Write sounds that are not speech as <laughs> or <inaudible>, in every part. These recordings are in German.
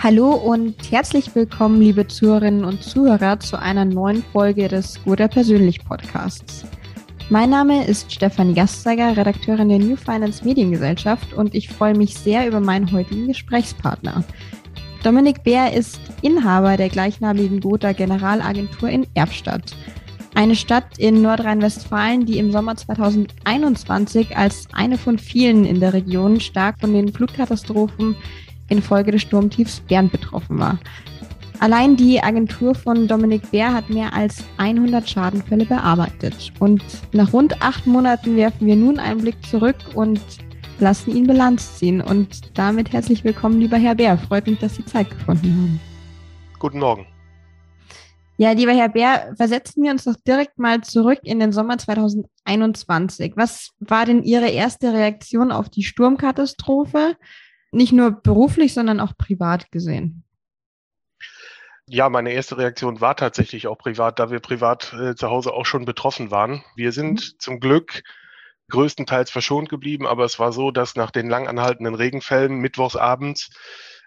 Hallo und herzlich willkommen, liebe Zuhörerinnen und Zuhörer, zu einer neuen Folge des Guter Persönlich Podcasts. Mein Name ist Stefanie Gastzeiger, Redakteurin der New Finance Mediengesellschaft und ich freue mich sehr über meinen heutigen Gesprächspartner. Dominik Bär ist Inhaber der gleichnamigen Gotha Generalagentur in Erbstadt. Eine Stadt in Nordrhein-Westfalen, die im Sommer 2021 als eine von vielen in der Region stark von den Flutkatastrophen infolge des Sturmtiefs Bernd betroffen war. Allein die Agentur von Dominik Bär hat mehr als 100 Schadenfälle bearbeitet. Und nach rund acht Monaten werfen wir nun einen Blick zurück und lassen ihn Bilanz ziehen. Und damit herzlich willkommen, lieber Herr Bär. Freut mich, dass Sie Zeit gefunden haben. Guten Morgen. Ja, lieber Herr Bär, versetzen wir uns doch direkt mal zurück in den Sommer 2021. Was war denn Ihre erste Reaktion auf die Sturmkatastrophe? Nicht nur beruflich, sondern auch privat gesehen. Ja, meine erste Reaktion war tatsächlich auch privat, da wir privat äh, zu Hause auch schon betroffen waren. Wir sind mhm. zum Glück größtenteils verschont geblieben, aber es war so, dass nach den lang anhaltenden Regenfällen mittwochsabends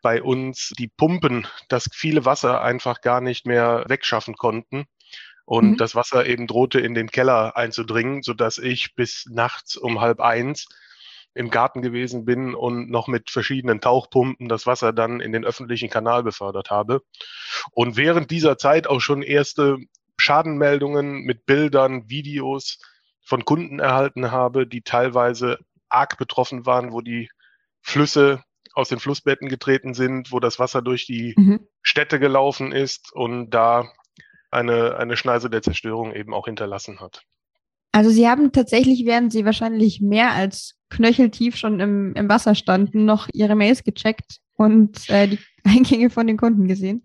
bei uns die Pumpen das viele Wasser einfach gar nicht mehr wegschaffen konnten. Und mhm. das Wasser eben drohte in den Keller einzudringen, sodass ich bis nachts um halb eins im Garten gewesen bin und noch mit verschiedenen Tauchpumpen das Wasser dann in den öffentlichen Kanal befördert habe. Und während dieser Zeit auch schon erste Schadenmeldungen mit Bildern, Videos von Kunden erhalten habe, die teilweise arg betroffen waren, wo die Flüsse aus den Flussbetten getreten sind, wo das Wasser durch die mhm. Städte gelaufen ist und da eine, eine Schneise der Zerstörung eben auch hinterlassen hat. Also Sie haben tatsächlich, während Sie wahrscheinlich mehr als knöcheltief schon im, im Wasser standen, noch Ihre Mails gecheckt und äh, die <laughs> Eingänge von den Kunden gesehen.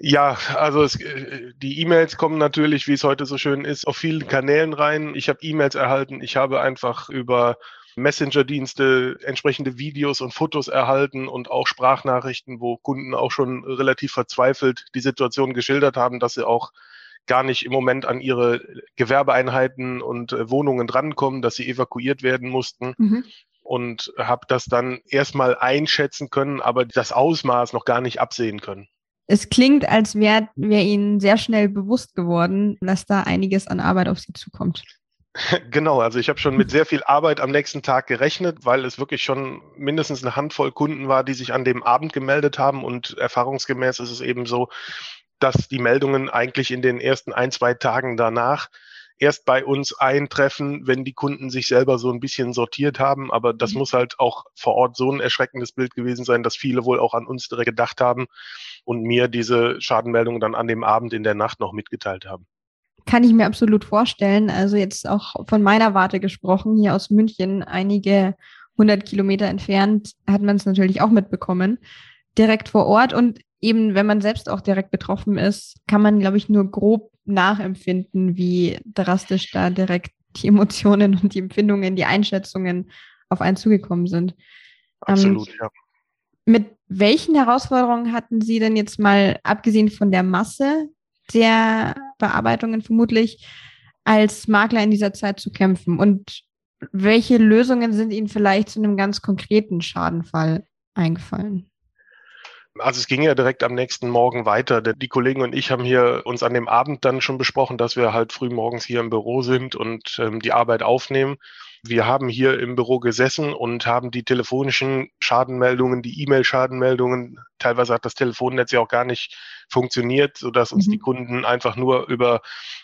Ja, also es, äh, die E-Mails kommen natürlich, wie es heute so schön ist, auf vielen Kanälen rein. Ich habe E-Mails erhalten. Ich habe einfach über Messenger-Dienste entsprechende Videos und Fotos erhalten und auch Sprachnachrichten, wo Kunden auch schon relativ verzweifelt die Situation geschildert haben, dass sie auch gar nicht im Moment an ihre Gewerbeeinheiten und äh, Wohnungen drankommen, dass sie evakuiert werden mussten. Mhm. Und habe das dann erstmal einschätzen können, aber das Ausmaß noch gar nicht absehen können. Es klingt, als wäre wär Ihnen sehr schnell bewusst geworden, dass da einiges an Arbeit auf Sie zukommt. <laughs> Genau, also ich habe schon mit sehr viel Arbeit am nächsten Tag gerechnet, weil es wirklich schon mindestens eine Handvoll Kunden war, die sich an dem Abend gemeldet haben und erfahrungsgemäß ist es eben so, dass die Meldungen eigentlich in den ersten ein, zwei Tagen danach erst bei uns eintreffen, wenn die Kunden sich selber so ein bisschen sortiert haben. Aber das mhm. muss halt auch vor Ort so ein erschreckendes Bild gewesen sein, dass viele wohl auch an uns direkt gedacht haben und mir diese Schadenmeldungen dann an dem Abend in der Nacht noch mitgeteilt haben. Kann ich mir absolut vorstellen. Also jetzt auch von meiner Warte gesprochen, hier aus München, einige hundert Kilometer entfernt, hat man es natürlich auch mitbekommen, direkt vor Ort. Und eben, wenn man selbst auch direkt betroffen ist, kann man, glaube ich, nur grob nachempfinden, wie drastisch da direkt die <laughs> Emotionen und die Empfindungen, die Einschätzungen auf einen zugekommen sind. Absolut, ähm, ja. Mit welchen Herausforderungen hatten Sie denn jetzt mal, abgesehen von der Masse der Bearbeitungen vermutlich, als Makler in dieser Zeit zu kämpfen? Und welche Lösungen sind Ihnen vielleicht zu einem ganz konkreten Schadenfall eingefallen? Also es ging ja direkt am nächsten Morgen weiter. Die Kollegen und ich haben hier uns an dem Abend dann schon besprochen, dass wir halt früh morgens hier im Büro sind und ähm, die Arbeit aufnehmen. Wir haben hier im Büro gesessen und haben die telefonischen Schadenmeldungen, die E-Mail-Schadenmeldungen, teilweise hat das Telefonnetz ja auch gar nicht funktioniert, sodass uns mhm. die Kunden einfach nur über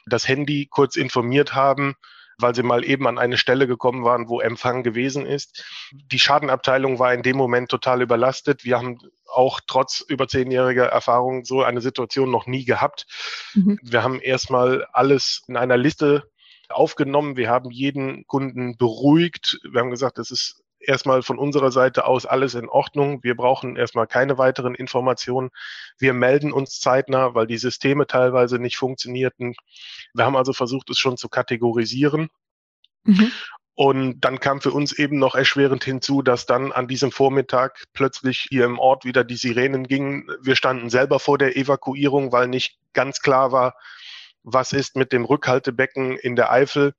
das Handy kurz informiert haben, weil sie mal eben an eine Stelle gekommen waren, wo Empfang gewesen ist. Die Schadenabteilung war in dem Moment total überlastet. Wir haben auch trotz über zehnjähriger Erfahrung so eine Situation noch nie gehabt. Mhm. Wir haben erstmal alles in einer Liste aufgenommen. Wir haben jeden Kunden beruhigt. Wir haben gesagt, es ist erstmal von unserer Seite aus alles in Ordnung. Wir brauchen erstmal keine weiteren Informationen. Wir melden uns zeitnah, weil die Systeme teilweise nicht funktionierten. Wir haben also versucht, es schon zu kategorisieren. Mhm. Und dann kam für uns eben noch erschwerend hinzu, dass dann an diesem Vormittag plötzlich hier im Ort wieder die Sirenen gingen. Wir standen selber vor der Evakuierung, weil nicht ganz klar war, was ist mit dem Rückhaltebecken in der Eifel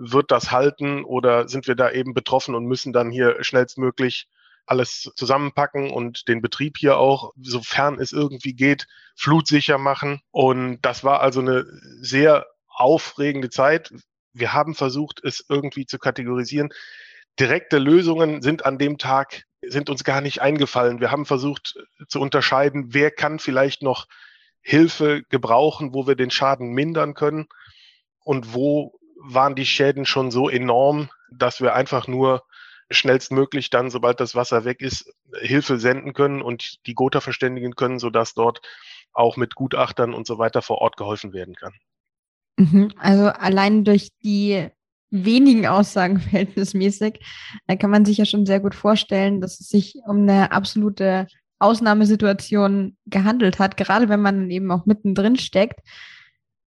wird das halten oder sind wir da eben betroffen und müssen dann hier schnellstmöglich alles zusammenpacken und den Betrieb hier auch, sofern es irgendwie geht, flutsicher machen. Und das war also eine sehr aufregende Zeit. Wir haben versucht, es irgendwie zu kategorisieren. Direkte Lösungen sind an dem Tag, sind uns gar nicht eingefallen. Wir haben versucht zu unterscheiden, wer kann vielleicht noch Hilfe gebrauchen, wo wir den Schaden mindern können und wo waren die Schäden schon so enorm, dass wir einfach nur schnellstmöglich dann, sobald das Wasser weg ist, Hilfe senden können und die Gotha verständigen können, sodass dort auch mit Gutachtern und so weiter vor Ort geholfen werden kann. Mhm. Also allein durch die wenigen Aussagen <laughs> verhältnismäßig, da kann man sich ja schon sehr gut vorstellen, dass es sich um eine absolute Ausnahmesituation gehandelt hat, gerade wenn man eben auch mittendrin steckt.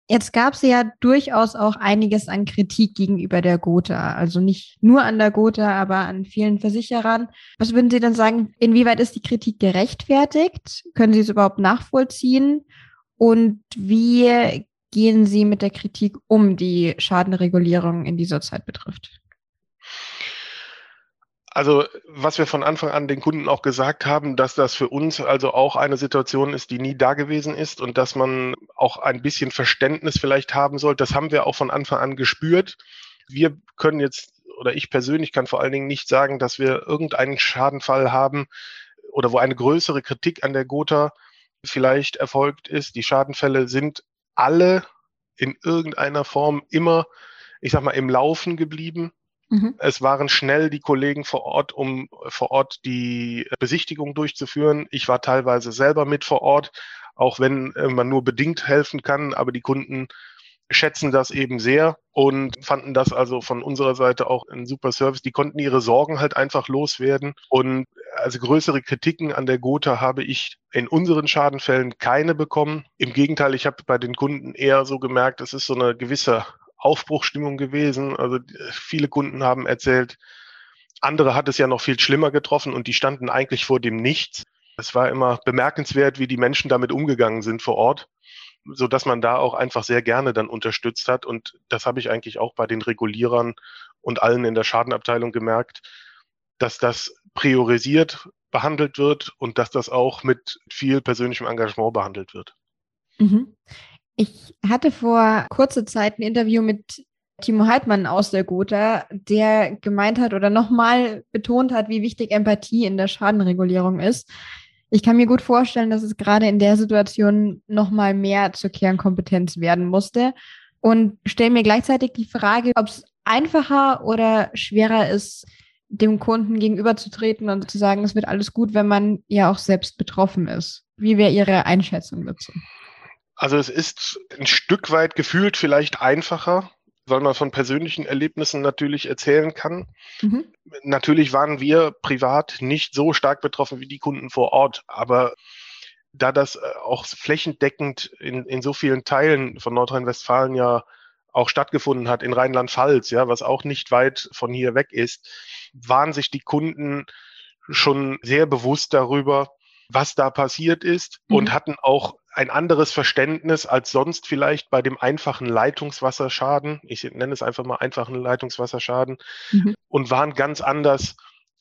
Jetzt gab es ja durchaus auch einiges an Kritik gegenüber der Gotha. Also nicht nur an der Gotha, aber an vielen Versicherern. Was würden Sie denn sagen, inwieweit ist die Kritik gerechtfertigt? Können Sie es überhaupt nachvollziehen? Und wie gehen Sie mit der Kritik um, die Schadenregulierung in dieser Zeit betrifft? Also was wir von Anfang an den Kunden auch gesagt haben, dass das für uns also auch eine Situation ist, die nie da gewesen ist und dass man auch ein bisschen Verständnis vielleicht haben soll. Das haben wir auch von Anfang an gespürt. Wir können jetzt oder ich persönlich kann vor allen Dingen nicht sagen, dass wir irgendeinen Schadenfall haben oder wo eine größere Kritik an der Gotha vielleicht erfolgt ist. Die Schadenfälle sind alle in irgendeiner Form immer, ich sag mal, im Laufen geblieben. Mhm. Es waren schnell die Kollegen vor Ort, um vor Ort die Besichtigung durchzuführen. Ich war teilweise selber mit vor Ort, auch wenn äh, man nur bedingt helfen kann, aber die Kunden schätzen das eben sehr und fanden das also von unserer Seite auch ein super Service. Die konnten ihre Sorgen halt einfach loswerden. Und also größere Kritiken an der Gotha habe ich in unseren Schadenfällen keine bekommen. Im Gegenteil, ich habe bei den Kunden eher so gemerkt, es ist so eine gewisse Aufbruchstimmung gewesen. Also viele Kunden haben erzählt, andere hat es ja noch viel schlimmer getroffen und die standen eigentlich vor dem Nichts. Es war immer bemerkenswert, wie die Menschen damit umgegangen sind vor Ort, so dass man da auch einfach sehr gerne dann unterstützt hat. Und das habe ich eigentlich auch bei den Regulierern und allen in der Schadenabteilung gemerkt, dass das priorisiert behandelt wird und dass das auch mit viel persönlichem Engagement behandelt wird. Mhm. Ich hatte vor kurzer Zeit ein Interview mit Timo Heidmann aus der Gotha, der gemeint hat oder nochmal betont hat, wie wichtig Empathie in der Schadenregulierung ist. Ich kann mir gut vorstellen, dass es gerade in der Situation nochmal mehr zur Kernkompetenz werden musste und stelle mir gleichzeitig die Frage, ob es einfacher oder schwerer ist, dem Kunden gegenüberzutreten und zu sagen, es wird alles gut, wenn man ja auch selbst betroffen ist. Wie wäre Ihre Einschätzung dazu? Also es ist ein Stück weit gefühlt vielleicht einfacher, weil man von persönlichen Erlebnissen natürlich erzählen kann. Mhm. Natürlich waren wir privat nicht so stark betroffen wie die Kunden vor Ort, aber da das äh, auch flächendeckend in, in so vielen Teilen von Nordrhein-Westfalen ja auch stattgefunden hat, in Rheinland-Pfalz, ja, was auch nicht weit von hier weg ist, waren sich die Kunden schon sehr bewusst darüber, was da passiert ist mhm. und hatten auch ein anderes Verständnis als sonst vielleicht bei dem einfachen Leitungswasserschaden. Ich nenne es einfach mal einfachen Leitungswasserschaden mhm. und waren ganz anders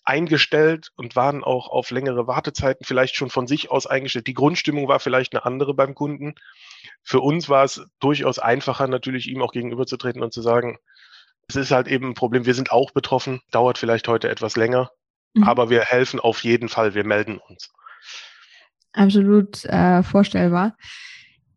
eingestellt und waren auch auf längere Wartezeiten vielleicht schon von sich aus eingestellt. Die Grundstimmung war vielleicht eine andere beim Kunden. Für uns war es durchaus einfacher, natürlich ihm auch gegenüberzutreten und zu sagen, es ist halt eben ein Problem, wir sind auch betroffen, dauert vielleicht heute etwas länger, mhm. aber wir helfen auf jeden Fall, wir melden uns absolut äh, vorstellbar.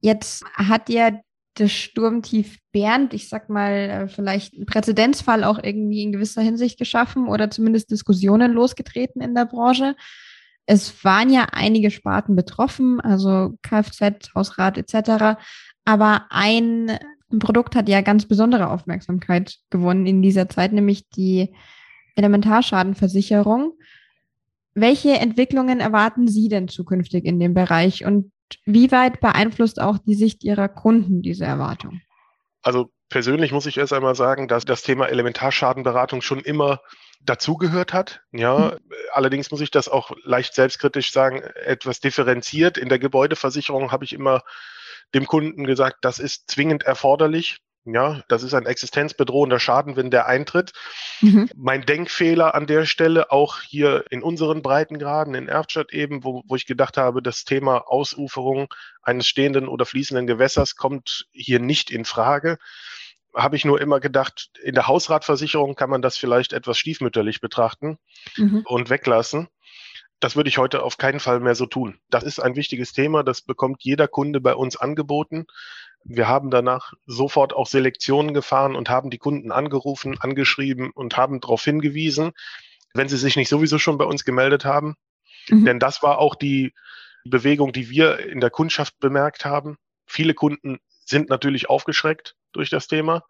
Jetzt hat ja das Sturmtief Bernd, ich sag mal, äh, vielleicht einen Präzedenzfall auch irgendwie in gewisser Hinsicht geschaffen oder zumindest Diskussionen losgetreten in der Branche. Es waren ja einige Sparten betroffen, also Kfz, Hausrat etc. Aber ein Produkt hat ja ganz besondere Aufmerksamkeit gewonnen in dieser Zeit, nämlich die Elementarschadenversicherung. Welche Entwicklungen erwarten Sie denn zukünftig in dem Bereich und wie weit beeinflusst auch die Sicht Ihrer Kunden diese Erwartung? Also persönlich muss ich erst einmal sagen, dass das Thema Elementarschadenberatung schon immer dazugehört hat. Ja, mhm. allerdings muss ich das auch leicht selbstkritisch sagen, etwas differenziert. In der Gebäudeversicherung habe ich immer dem Kunden gesagt, das ist zwingend erforderlich. Ja, das ist ein existenzbedrohender Schaden, wenn der eintritt. Mhm. Mein Denkfehler an der Stelle, auch hier in unseren Breitengraden, in Erftstadt eben, wo, wo ich gedacht habe, das Thema Ausuferung eines stehenden oder fließenden Gewässers kommt hier nicht in Frage habe ich nur immer gedacht, in der Hausratversicherung kann man das vielleicht etwas stiefmütterlich betrachten mhm. und weglassen. Das würde ich heute auf keinen Fall mehr so tun. Das ist ein wichtiges Thema, das bekommt jeder Kunde bei uns angeboten. Wir haben danach sofort auch Selektionen gefahren und haben die Kunden angerufen, angeschrieben und haben darauf hingewiesen, wenn sie sich nicht sowieso schon bei uns gemeldet haben. Mhm. Denn das war auch die Bewegung, die wir in der Kundschaft bemerkt haben. Viele Kunden sind natürlich aufgeschreckt durch das Thema,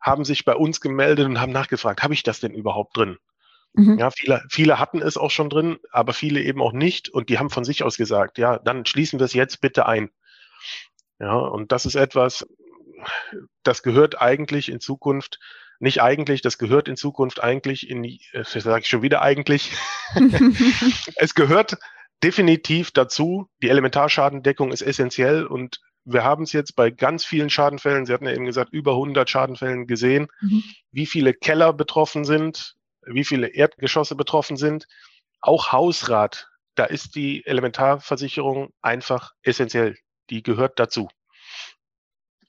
haben sich bei uns gemeldet und haben nachgefragt, habe ich das denn überhaupt drin? Mhm. Ja, viele, viele hatten es auch schon drin, aber viele eben auch nicht und die haben von sich aus gesagt, ja, dann schließen wir es jetzt bitte ein. Ja, und das ist etwas, das gehört eigentlich in Zukunft, nicht eigentlich, das gehört in Zukunft eigentlich in das sage ich schon wieder eigentlich, <laughs> es gehört definitiv dazu, die Elementarschadendeckung ist essentiell und wir haben es jetzt bei ganz vielen Schadenfällen, Sie hatten ja eben gesagt, über 100 Schadenfällen gesehen, mhm. wie viele Keller betroffen sind, wie viele Erdgeschosse betroffen sind. Auch Hausrat, da ist die Elementarversicherung einfach essentiell. Die gehört dazu.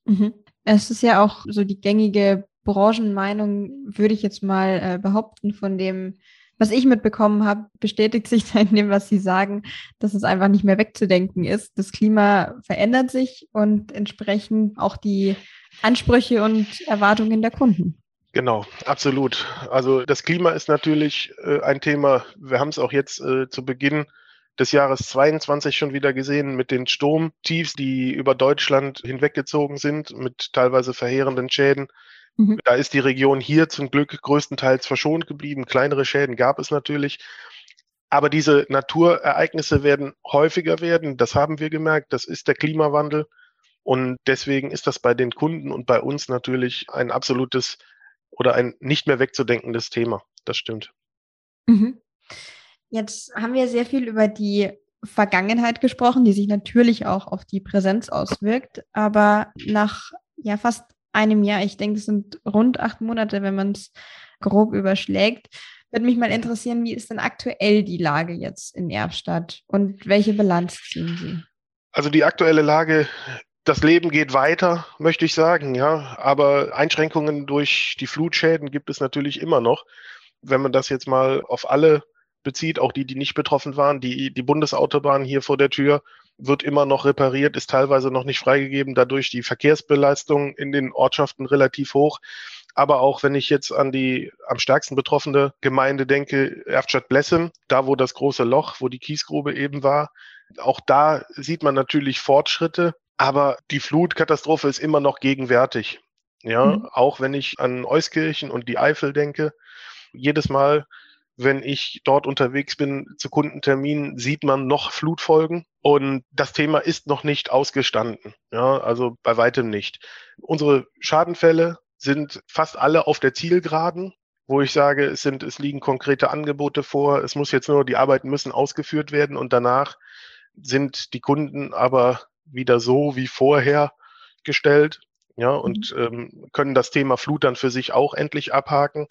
Mhm. Es ist ja auch so die gängige Branchenmeinung, würde ich jetzt mal äh, behaupten, von dem was ich mitbekommen habe, bestätigt sich <laughs> in dem, was Sie sagen, dass es einfach nicht mehr wegzudenken ist. Das Klima verändert sich und entsprechend auch die Ansprüche und Erwartungen der Kunden. Genau, absolut. Also das Klima ist natürlich äh, ein Thema. Wir haben es auch jetzt äh, zu Beginn des Jahres 22 schon wieder gesehen mit den Sturmtiefs, die über Deutschland hinweggezogen sind, mit teilweise verheerenden Schäden. Mhm. Da ist die Region hier zum Glück größtenteils verschont geblieben. Kleinere Schäden gab es natürlich. Aber diese Naturereignisse werden häufiger werden. Das haben wir gemerkt. Das ist der Klimawandel. Und deswegen ist das bei den Kunden und bei uns natürlich ein absolutes oder ein nicht mehr wegzudenkendes Thema. Das stimmt. Mhm. Jetzt haben wir sehr viel über die Vergangenheit gesprochen, die sich natürlich auch auf die Präsenz auswirkt. Aber nach ja fast einem Jahr, ich denke, es sind rund acht Monate, wenn man es grob überschlägt. Würde mich mal interessieren, wie ist denn aktuell die Lage jetzt in Erfstadt und welche Bilanz ziehen Sie? Also die aktuelle Lage, das Leben geht weiter, möchte ich sagen, ja. Aber Einschränkungen durch die Flutschäden gibt es natürlich immer noch. Wenn man das jetzt mal auf alle bezieht, auch die, die nicht betroffen waren, die, die Bundesautobahn hier vor der Tür wird immer noch repariert, ist teilweise noch nicht freigegeben, dadurch die Verkehrsbelastung in den Ortschaften relativ hoch. Aber auch wenn ich jetzt an die am stärksten betroffene Gemeinde denke, Erftstadt-Blessem, da wo das große Loch, wo die Kiesgrube eben war, auch da sieht man natürlich Fortschritte, aber die Flutkatastrophe ist immer noch gegenwärtig. Ja, mhm. auch wenn ich an Euskirchen und die Eifel denke, jedes Mal, wenn ich dort unterwegs bin zu Kundenterminen, sieht man noch Flutfolgen und das Thema ist noch nicht ausgestanden. Ja, also bei weitem nicht. Unsere Schadenfälle sind fast alle auf der Zielgeraden, wo ich sage, es sind, es liegen konkrete Angebote vor. Es muss jetzt nur, die Arbeiten müssen ausgeführt werden und danach sind die Kunden aber wieder so wie vorher gestellt. Ja, und mhm. ähm, können das Thema Flut dann für sich auch endlich abhaken.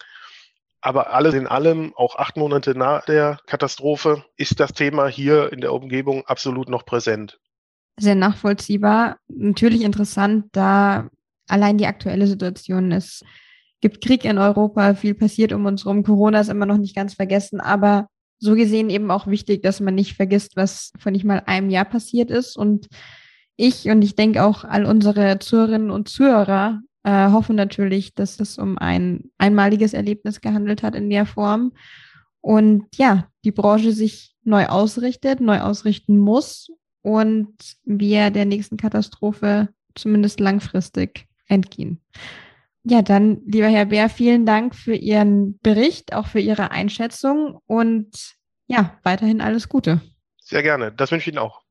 Aber alles in allem, auch acht Monate nach der Katastrophe, ist das Thema hier in der Umgebung absolut noch präsent. Sehr nachvollziehbar. Natürlich interessant, da allein die aktuelle Situation ist. gibt Krieg in Europa, viel passiert um uns herum. Corona ist immer noch nicht ganz vergessen, aber so gesehen eben auch wichtig, dass man nicht vergisst, was vor nicht mal einem Jahr passiert ist. Und ich und ich denke auch all unsere Zuhörerinnen und Zuhörer äh, hoffen natürlich, dass es um ein einmaliges Erlebnis gehandelt hat in der Form. Und ja, die Branche sich neu ausrichtet, neu ausrichten muss und wir der nächsten Katastrophe zumindest langfristig entgehen. Ja, dann, lieber Herr Bär, vielen Dank für Ihren Bericht, auch für Ihre Einschätzung und ja, weiterhin alles Gute. Sehr gerne. Das wünsche ich Ihnen auch.